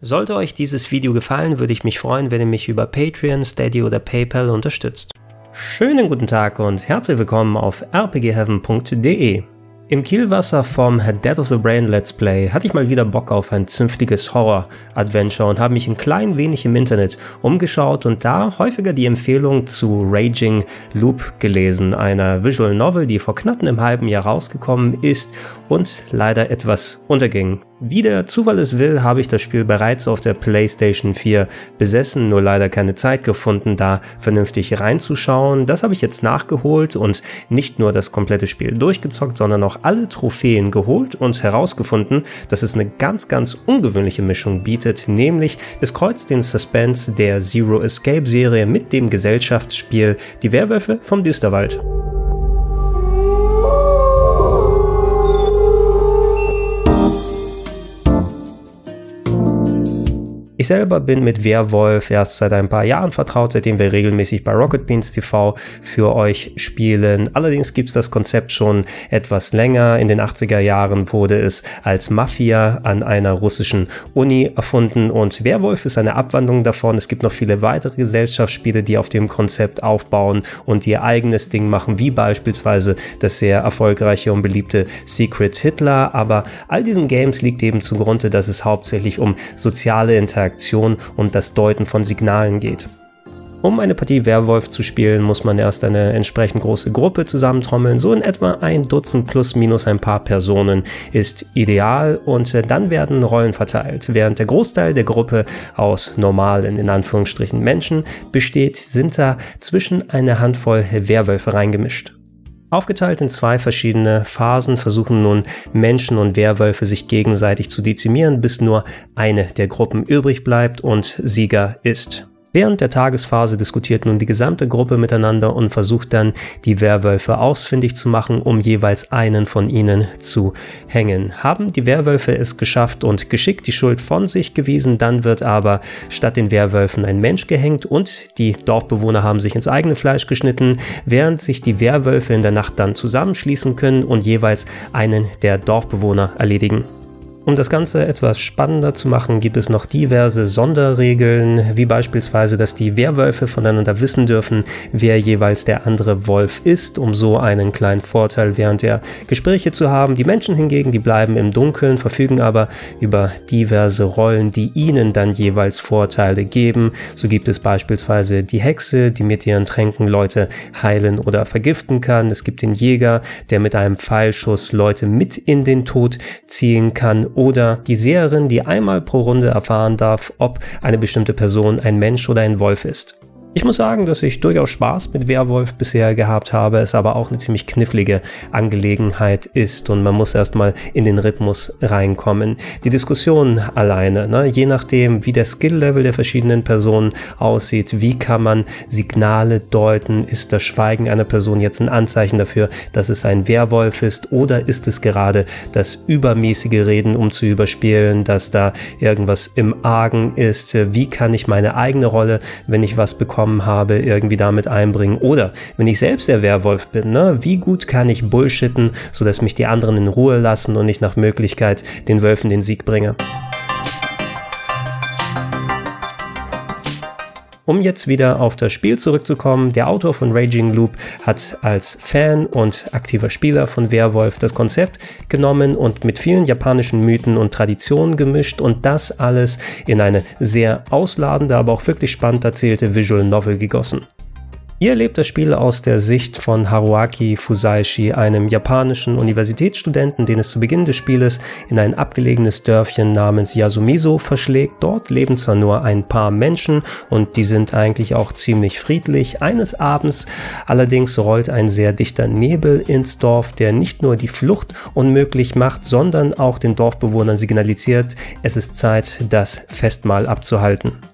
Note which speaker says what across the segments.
Speaker 1: Sollte euch dieses Video gefallen, würde ich mich freuen, wenn ihr mich über Patreon, Steady oder PayPal unterstützt. Schönen guten Tag und herzlich willkommen auf rpgheaven.de. Im Kielwasser vom Death of the Brain Let's Play hatte ich mal wieder Bock auf ein zünftiges Horror-Adventure und habe mich ein klein wenig im Internet umgeschaut und da häufiger die Empfehlung zu Raging Loop gelesen, einer Visual Novel, die vor knapp einem halben Jahr rausgekommen ist und leider etwas unterging. Wie der Zufall es will, habe ich das Spiel bereits auf der PlayStation 4 besessen, nur leider keine Zeit gefunden, da vernünftig reinzuschauen. Das habe ich jetzt nachgeholt und nicht nur das komplette Spiel durchgezockt, sondern auch alle Trophäen geholt und herausgefunden, dass es eine ganz, ganz ungewöhnliche Mischung bietet, nämlich es kreuzt den Suspense der Zero Escape Serie mit dem Gesellschaftsspiel Die Werwölfe vom Düsterwald. Ich selber bin mit Werwolf erst seit ein paar Jahren vertraut, seitdem wir regelmäßig bei Rocket Beans TV für euch spielen. Allerdings gibt es das Konzept schon etwas länger. In den 80er Jahren wurde es als Mafia an einer russischen Uni erfunden und Werwolf ist eine Abwandlung davon. Es gibt noch viele weitere Gesellschaftsspiele, die auf dem Konzept aufbauen und ihr eigenes Ding machen, wie beispielsweise das sehr erfolgreiche und beliebte Secret Hitler. Aber all diesen Games liegt eben zugrunde, dass es hauptsächlich um soziale Interaktion Interaktion und das Deuten von Signalen geht. Um eine Partie Werwolf zu spielen, muss man erst eine entsprechend große Gruppe zusammentrommeln. So in etwa ein Dutzend plus minus ein paar Personen ist ideal und dann werden Rollen verteilt. Während der Großteil der Gruppe aus normalen, in Anführungsstrichen Menschen besteht, sind da zwischen eine Handvoll Werwölfe reingemischt. Aufgeteilt in zwei verschiedene Phasen versuchen nun Menschen und Werwölfe sich gegenseitig zu dezimieren, bis nur eine der Gruppen übrig bleibt und Sieger ist. Während der Tagesphase diskutiert nun die gesamte Gruppe miteinander und versucht dann, die Werwölfe ausfindig zu machen, um jeweils einen von ihnen zu hängen. Haben die Werwölfe es geschafft und geschickt die Schuld von sich gewiesen, dann wird aber statt den Werwölfen ein Mensch gehängt und die Dorfbewohner haben sich ins eigene Fleisch geschnitten, während sich die Werwölfe in der Nacht dann zusammenschließen können und jeweils einen der Dorfbewohner erledigen. Um das Ganze etwas spannender zu machen, gibt es noch diverse Sonderregeln, wie beispielsweise, dass die Werwölfe voneinander wissen dürfen, wer jeweils der andere Wolf ist, um so einen kleinen Vorteil während der Gespräche zu haben. Die Menschen hingegen, die bleiben im Dunkeln, verfügen aber über diverse Rollen, die ihnen dann jeweils Vorteile geben. So gibt es beispielsweise die Hexe, die mit ihren Tränken Leute heilen oder vergiften kann. Es gibt den Jäger, der mit einem Pfeilschuss Leute mit in den Tod ziehen kann oder die Seherin, die einmal pro Runde erfahren darf, ob eine bestimmte Person ein Mensch oder ein Wolf ist. Ich muss sagen, dass ich durchaus Spaß mit Werwolf bisher gehabt habe, es aber auch eine ziemlich knifflige Angelegenheit ist und man muss erstmal in den Rhythmus reinkommen. Die Diskussion alleine, ne, je nachdem, wie der Skill-Level der verschiedenen Personen aussieht, wie kann man Signale deuten, ist das Schweigen einer Person jetzt ein Anzeichen dafür, dass es ein Werwolf ist oder ist es gerade das übermäßige Reden, um zu überspielen, dass da irgendwas im Argen ist, wie kann ich meine eigene Rolle, wenn ich was bekomme, bekommen habe, irgendwie damit einbringen. Oder wenn ich selbst der Werwolf bin, ne, wie gut kann ich bullshitten, sodass mich die anderen in Ruhe lassen und ich nach Möglichkeit den Wölfen den Sieg bringe. Um jetzt wieder auf das Spiel zurückzukommen, der Autor von Raging Loop hat als Fan und aktiver Spieler von Werwolf das Konzept genommen und mit vielen japanischen Mythen und Traditionen gemischt und das alles in eine sehr ausladende, aber auch wirklich spannend erzählte Visual Novel gegossen. Ihr erlebt das Spiel aus der Sicht von Haruaki Fusaishi, einem japanischen Universitätsstudenten, den es zu Beginn des Spieles in ein abgelegenes Dörfchen namens Yasumiso verschlägt. Dort leben zwar nur ein paar Menschen und die sind eigentlich auch ziemlich friedlich. Eines Abends allerdings rollt ein sehr dichter Nebel ins Dorf, der nicht nur die Flucht unmöglich macht, sondern auch den Dorfbewohnern signalisiert, es ist Zeit, das Festmahl abzuhalten.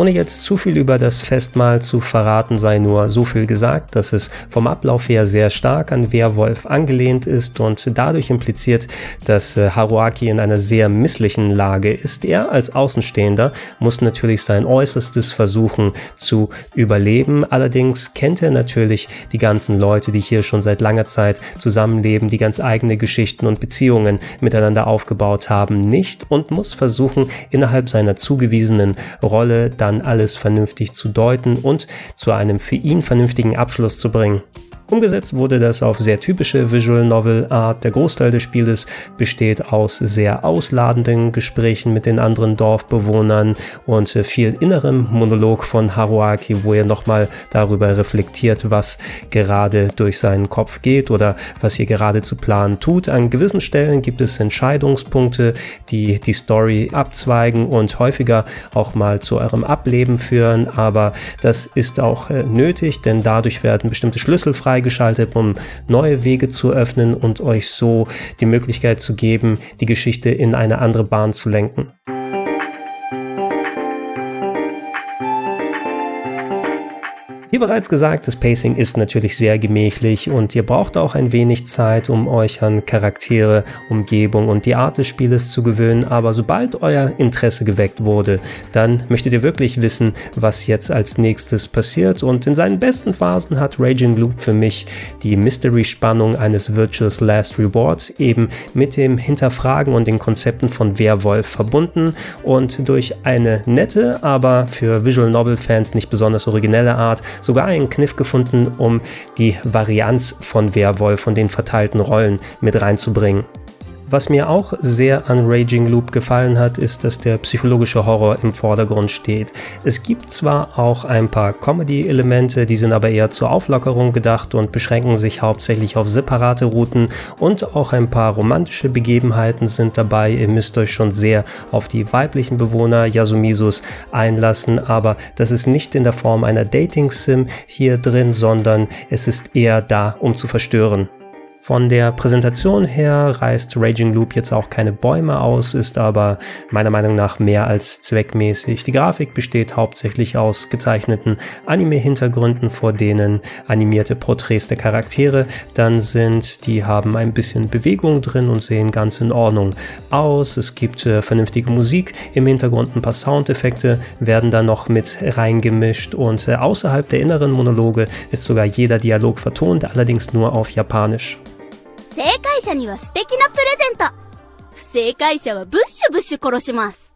Speaker 1: Ohne jetzt zu viel über das Festmahl zu verraten, sei nur so viel gesagt, dass es vom Ablauf her sehr stark an Werwolf angelehnt ist und dadurch impliziert, dass äh, Haruaki in einer sehr misslichen Lage ist. Er als Außenstehender muss natürlich sein Äußerstes versuchen zu überleben. Allerdings kennt er natürlich die ganzen Leute, die hier schon seit langer Zeit zusammenleben, die ganz eigene Geschichten und Beziehungen miteinander aufgebaut haben, nicht und muss versuchen, innerhalb seiner zugewiesenen Rolle dann alles vernünftig zu deuten und zu einem für ihn vernünftigen Abschluss zu bringen. Umgesetzt wurde das auf sehr typische Visual Novel Art. Der Großteil des Spieles besteht aus sehr ausladenden Gesprächen mit den anderen Dorfbewohnern und viel innerem Monolog von Haruaki, wo er nochmal darüber reflektiert, was gerade durch seinen Kopf geht oder was hier gerade zu planen tut. An gewissen Stellen gibt es Entscheidungspunkte, die die Story abzweigen und häufiger auch mal zu eurem Ableben führen, aber das ist auch äh, nötig, denn dadurch werden bestimmte Schlüssel frei freigeschaltet, um neue Wege zu öffnen und euch so die Möglichkeit zu geben, die Geschichte in eine andere Bahn zu lenken. Bereits gesagt, das Pacing ist natürlich sehr gemächlich und ihr braucht auch ein wenig Zeit, um euch an Charaktere, Umgebung und die Art des Spieles zu gewöhnen, aber sobald euer Interesse geweckt wurde, dann möchtet ihr wirklich wissen, was jetzt als nächstes passiert. Und in seinen besten Phasen hat Raging Loop für mich die Mystery-Spannung eines Virtuous Last Rewards eben mit dem Hinterfragen und den Konzepten von Werwolf verbunden. Und durch eine nette, aber für Visual Novel Fans nicht besonders originelle Art sogar einen Kniff gefunden, um die Varianz von Werwolf und den verteilten Rollen mit reinzubringen. Was mir auch sehr an Raging Loop gefallen hat, ist, dass der psychologische Horror im Vordergrund steht. Es gibt zwar auch ein paar Comedy-Elemente, die sind aber eher zur Auflockerung gedacht und beschränken sich hauptsächlich auf separate Routen und auch ein paar romantische Begebenheiten sind dabei. Ihr müsst euch schon sehr auf die weiblichen Bewohner Yasumisus einlassen, aber das ist nicht in der Form einer Dating-Sim hier drin, sondern es ist eher da, um zu verstören. Von der Präsentation her reißt Raging Loop jetzt auch keine Bäume aus, ist aber meiner Meinung nach mehr als zweckmäßig. Die Grafik besteht hauptsächlich aus gezeichneten Anime-Hintergründen, vor denen animierte Porträts der Charaktere dann sind. Die haben ein bisschen Bewegung drin und sehen ganz in Ordnung aus. Es gibt äh, vernünftige Musik im Hintergrund, ein paar Soundeffekte werden da noch mit reingemischt und äh, außerhalb der inneren Monologe ist sogar jeder Dialog vertont, allerdings nur auf Japanisch. 正解者には素敵なプレゼント不正解者はブッシュブッシュ殺します。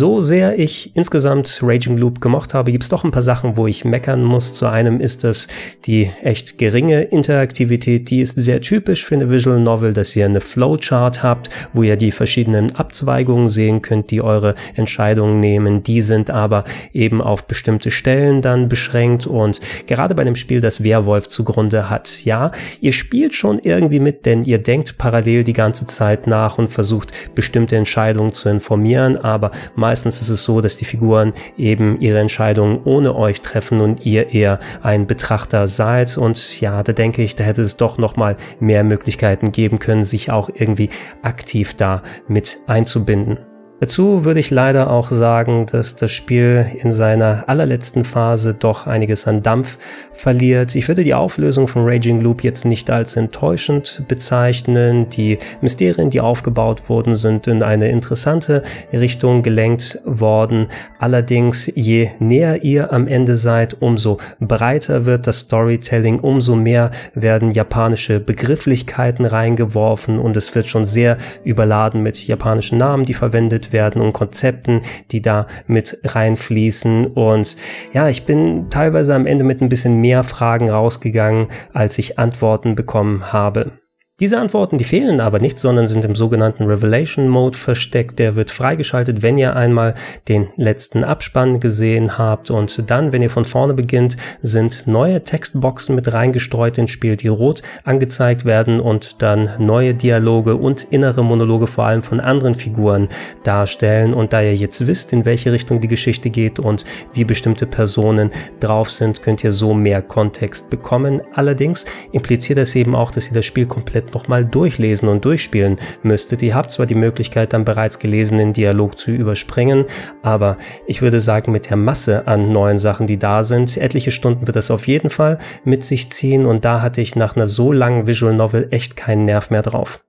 Speaker 1: So sehr ich insgesamt Raging Loop gemocht habe, gibt es doch ein paar Sachen, wo ich meckern muss. Zu einem ist das die echt geringe Interaktivität. Die ist sehr typisch für eine Visual Novel, dass ihr eine Flowchart habt, wo ihr die verschiedenen Abzweigungen sehen könnt, die eure Entscheidungen nehmen. Die sind aber eben auf bestimmte Stellen dann beschränkt und gerade bei einem Spiel, das Werwolf zugrunde hat, ja, ihr spielt schon irgendwie mit, denn ihr denkt parallel die ganze Zeit nach und versucht bestimmte Entscheidungen zu informieren, aber mal Meistens ist es so, dass die Figuren eben ihre Entscheidungen ohne euch treffen und ihr eher ein Betrachter seid. Und ja, da denke ich, da hätte es doch noch mal mehr Möglichkeiten geben können, sich auch irgendwie aktiv da mit einzubinden. Dazu würde ich leider auch sagen, dass das Spiel in seiner allerletzten Phase doch einiges an Dampf verliert. Ich würde die Auflösung von Raging Loop jetzt nicht als enttäuschend bezeichnen. Die Mysterien, die aufgebaut wurden, sind in eine interessante Richtung gelenkt worden. Allerdings, je näher ihr am Ende seid, umso breiter wird das Storytelling, umso mehr werden japanische Begrifflichkeiten reingeworfen und es wird schon sehr überladen mit japanischen Namen, die verwendet werden und Konzepten, die da mit reinfließen. Und ja, ich bin teilweise am Ende mit ein bisschen mehr Fragen rausgegangen, als ich Antworten bekommen habe. Diese Antworten, die fehlen aber nicht, sondern sind im sogenannten Revelation Mode versteckt. Der wird freigeschaltet, wenn ihr einmal den letzten Abspann gesehen habt. Und dann, wenn ihr von vorne beginnt, sind neue Textboxen mit reingestreut ins Spiel, die rot angezeigt werden und dann neue Dialoge und innere Monologe vor allem von anderen Figuren darstellen. Und da ihr jetzt wisst, in welche Richtung die Geschichte geht und wie bestimmte Personen drauf sind, könnt ihr so mehr Kontext bekommen. Allerdings impliziert das eben auch, dass ihr das Spiel komplett überhaupt noch mal durchlesen und durchspielen müsstet. Ihr habt zwar die Möglichkeit, dann bereits gelesenen Dialog zu überspringen, aber ich würde sagen, mit der Masse an neuen Sachen, die da sind, etliche Stunden wird das auf jeden Fall mit sich ziehen und da hatte ich nach einer so langen Visual Novel echt keinen Nerv mehr drauf.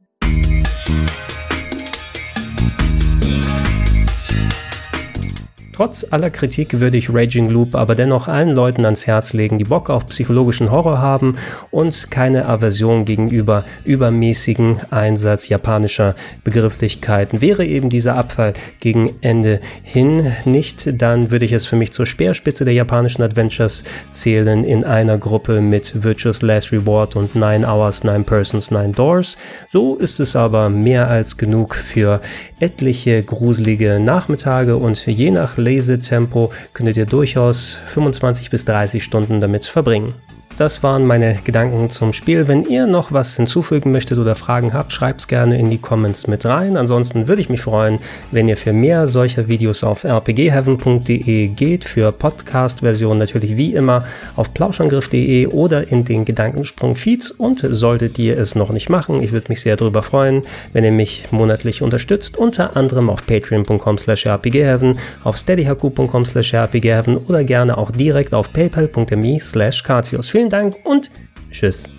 Speaker 1: Trotz aller Kritik würde ich Raging Loop aber dennoch allen Leuten ans Herz legen, die Bock auf psychologischen Horror haben und keine Aversion gegenüber übermäßigen Einsatz japanischer Begrifflichkeiten. Wäre eben dieser Abfall gegen Ende hin nicht, dann würde ich es für mich zur Speerspitze der japanischen Adventures zählen in einer Gruppe mit Virtuous Last Reward und 9 Hours, 9 Persons, 9 Doors. So ist es aber mehr als genug für etliche gruselige Nachmittage und je nach Lesetempo könntet ihr durchaus 25 bis 30 Stunden damit verbringen. Das waren meine Gedanken zum Spiel. Wenn ihr noch was hinzufügen möchtet oder Fragen habt, schreibt es gerne in die Comments mit rein. Ansonsten würde ich mich freuen, wenn ihr für mehr solcher Videos auf rpgheaven.de geht, für Podcast-Versionen natürlich wie immer auf plauschangriff.de oder in den Gedankensprung-Feeds. Und solltet ihr es noch nicht machen, ich würde mich sehr darüber freuen, wenn ihr mich monatlich unterstützt, unter anderem auf patreon.com slash rpgheaven, auf steadyhaku.com slash rpgheaven oder gerne auch direkt auf paypal.me slash Vielen Dank und tschüss.